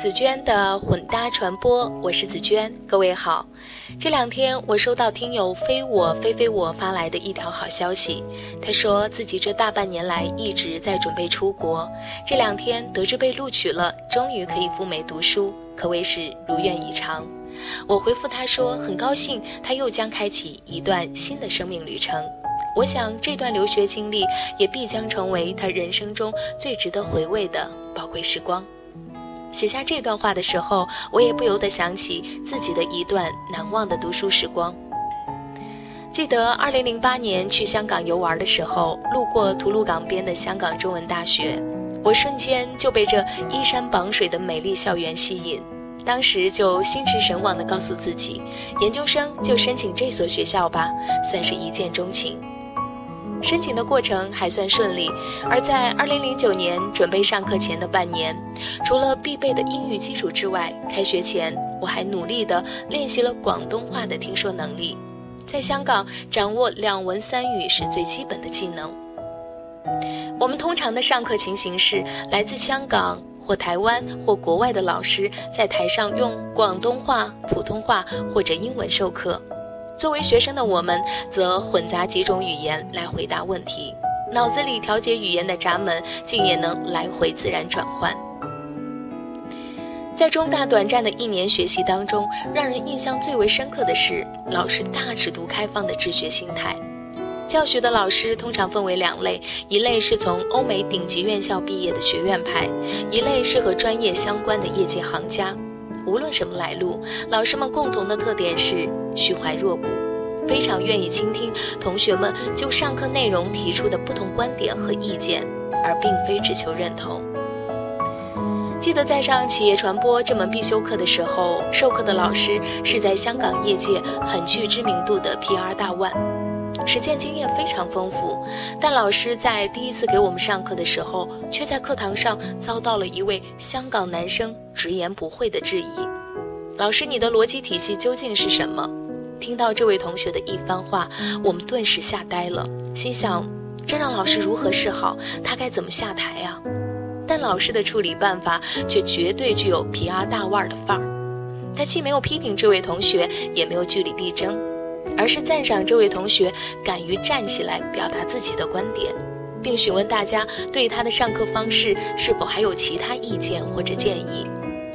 紫娟的混搭传播，我是紫娟，各位好。这两天我收到听友非我非非我发来的一条好消息，他说自己这大半年来一直在准备出国，这两天得知被录取了，终于可以赴美读书，可谓是如愿以偿。我回复他说很高兴，他又将开启一段新的生命旅程。我想这段留学经历也必将成为他人生中最值得回味的宝贵时光。写下这段话的时候，我也不由得想起自己的一段难忘的读书时光。记得2008年去香港游玩的时候，路过吐露港边的香港中文大学，我瞬间就被这依山傍水的美丽校园吸引。当时就心驰神往地告诉自己，研究生就申请这所学校吧，算是一见钟情。申请的过程还算顺利，而在2009年准备上课前的半年，除了必备的英语基础之外，开学前我还努力地练习了广东话的听说能力。在香港，掌握两文三语是最基本的技能。我们通常的上课情形是，来自香港或台湾或国外的老师在台上用广东话、普通话或者英文授课。作为学生的我们，则混杂几种语言来回答问题，脑子里调节语言的闸门竟也能来回自然转换。在中大短暂的一年学习当中，让人印象最为深刻的是老师大尺度开放的治学心态。教学的老师通常分为两类，一类是从欧美顶级院校毕业的学院派，一类是和专业相关的业界行家。无论什么来路，老师们共同的特点是虚怀若谷，非常愿意倾听同学们就上课内容提出的不同观点和意见，而并非只求认同。记得在上企业传播这门必修课的时候，授课的老师是在香港业界很具知名度的 PR 大腕。实践经验非常丰富，但老师在第一次给我们上课的时候，却在课堂上遭到了一位香港男生直言不讳的质疑：“老师，你的逻辑体系究竟是什么？”听到这位同学的一番话，我们顿时吓呆了，心想：这让老师如何是好？他该怎么下台啊？但老师的处理办法却绝对具有 PR 大腕的范儿，他既没有批评这位同学，也没有据理力争。而是赞赏这位同学敢于站起来表达自己的观点，并询问大家对他的上课方式是否还有其他意见或者建议。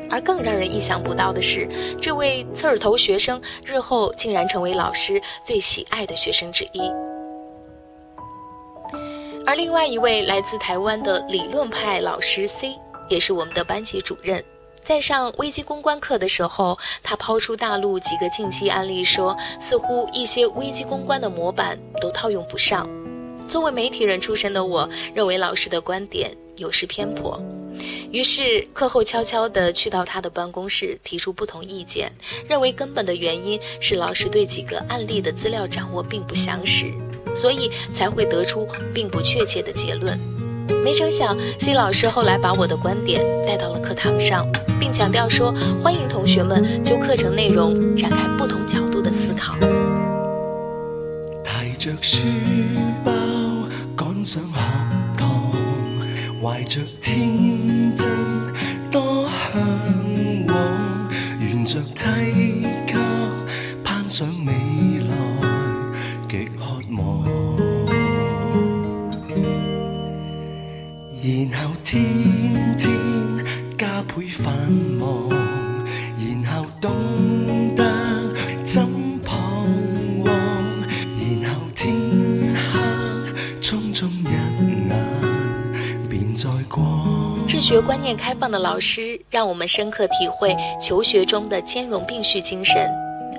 而更让人意想不到的是，这位刺儿头学生日后竟然成为老师最喜爱的学生之一。而另外一位来自台湾的理论派老师 C，也是我们的班级主任。在上危机公关课的时候，他抛出大陆几个近期案例，说似乎一些危机公关的模板都套用不上。作为媒体人出身的我，认为老师的观点有失偏颇，于是课后悄悄地去到他的办公室，提出不同意见，认为根本的原因是老师对几个案例的资料掌握并不详实，所以才会得出并不确切的结论。没成想，C 老师后来把我的观点带到了课堂上，并强调说：“欢迎同学们就课程内容展开不同角度的思考。”提着书包赶上学堂，怀着天学观念开放的老师，让我们深刻体会求学中的兼容并蓄精神，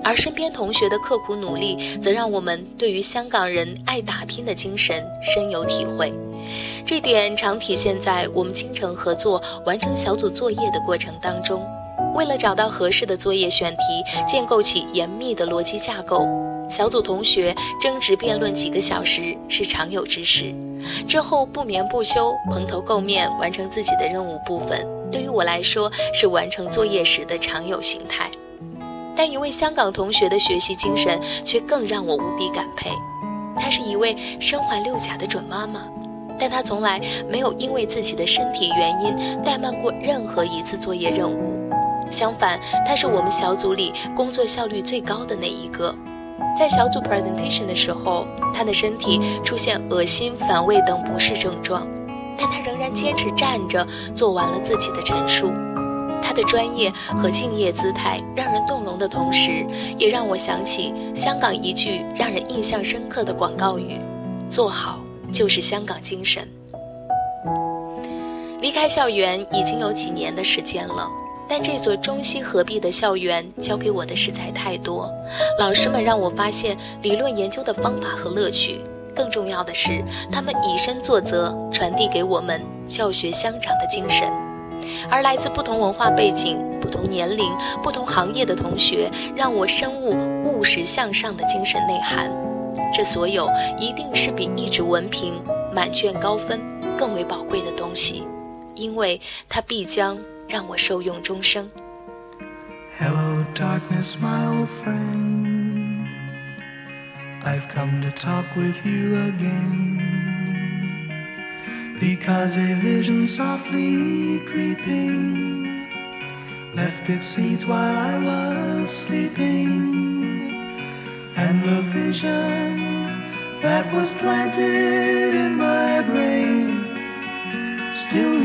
而身边同学的刻苦努力，则让我们对于香港人爱打拼的精神深有体会。这点常体现在我们精诚合作、完成小组作业的过程当中。为了找到合适的作业选题，建构起严密的逻辑架构，小组同学争执辩论几个小时是常有之事。之后不眠不休、蓬头垢面完成自己的任务部分，对于我来说是完成作业时的常有形态。但一位香港同学的学习精神却更让我无比感佩，她是一位身怀六甲的准妈妈。但她从来没有因为自己的身体原因怠慢过任何一次作业任务，相反，他是我们小组里工作效率最高的那一个。在小组 presentation 的时候，他的身体出现恶心、反胃等不适症状，但他仍然坚持站着做完了自己的陈述。他的专业和敬业姿态让人动容的同时，也让我想起香港一句让人印象深刻的广告语：“做好就是香港精神。”离开校园已经有几年的时间了。但这所中西合璧的校园教给我的实在太多，老师们让我发现理论研究的方法和乐趣，更重要的是，他们以身作则，传递给我们教学相长的精神。而来自不同文化背景、不同年龄、不同行业的同学，让我深悟务实向上的精神内涵。这所有一定是比一纸文凭、满卷高分更为宝贵的东西，因为它必将。让我受用终生。Hello, darkness, my old friend. I've come to talk with you again. Because a vision softly creeping left its seeds while I was sleeping. And the vision that was planted in my brain still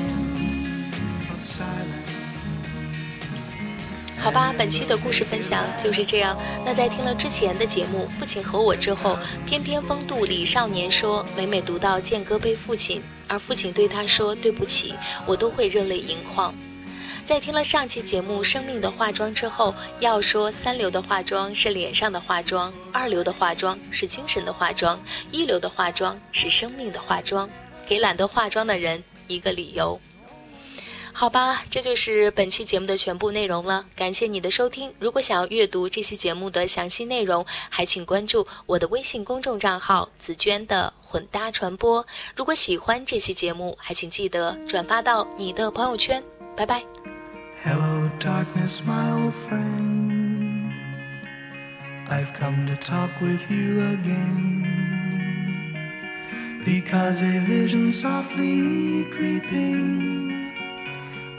好吧，本期的故事分享就是这样。那在听了之前的节目《父亲和我》之后，偏偏风度李少年说，每每读到剑哥背父亲，而父亲对他说对不起，我都会热泪盈眶。在听了上期节目《生命的化妆》之后，要说三流的化妆是脸上的化妆，二流的化妆是精神的化妆，一流的化妆是生命的化妆，给懒得化妆的人一个理由。好吧，这就是本期节目的全部内容了。感谢你的收听。如果想要阅读这期节目的详细内容，还请关注我的微信公众账号“紫娟的混搭传播”。如果喜欢这期节目，还请记得转发到你的朋友圈。拜拜。Hello, darkness, my old friend. I've come to talk with you again. Because a vision softly creeping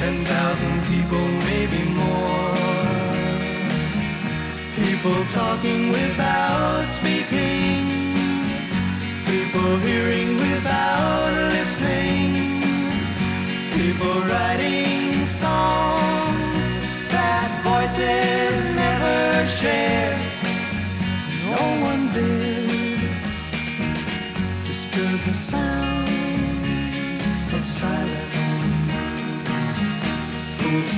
ten thousand people, maybe more. People talking without speaking, people hearing without listening, people writing songs that voices never share. No one did disturb the sound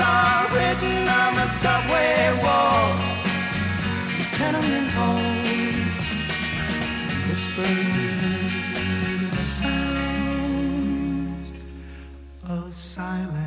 are written on the subway walls, tenement halls, whispered the sounds of silence.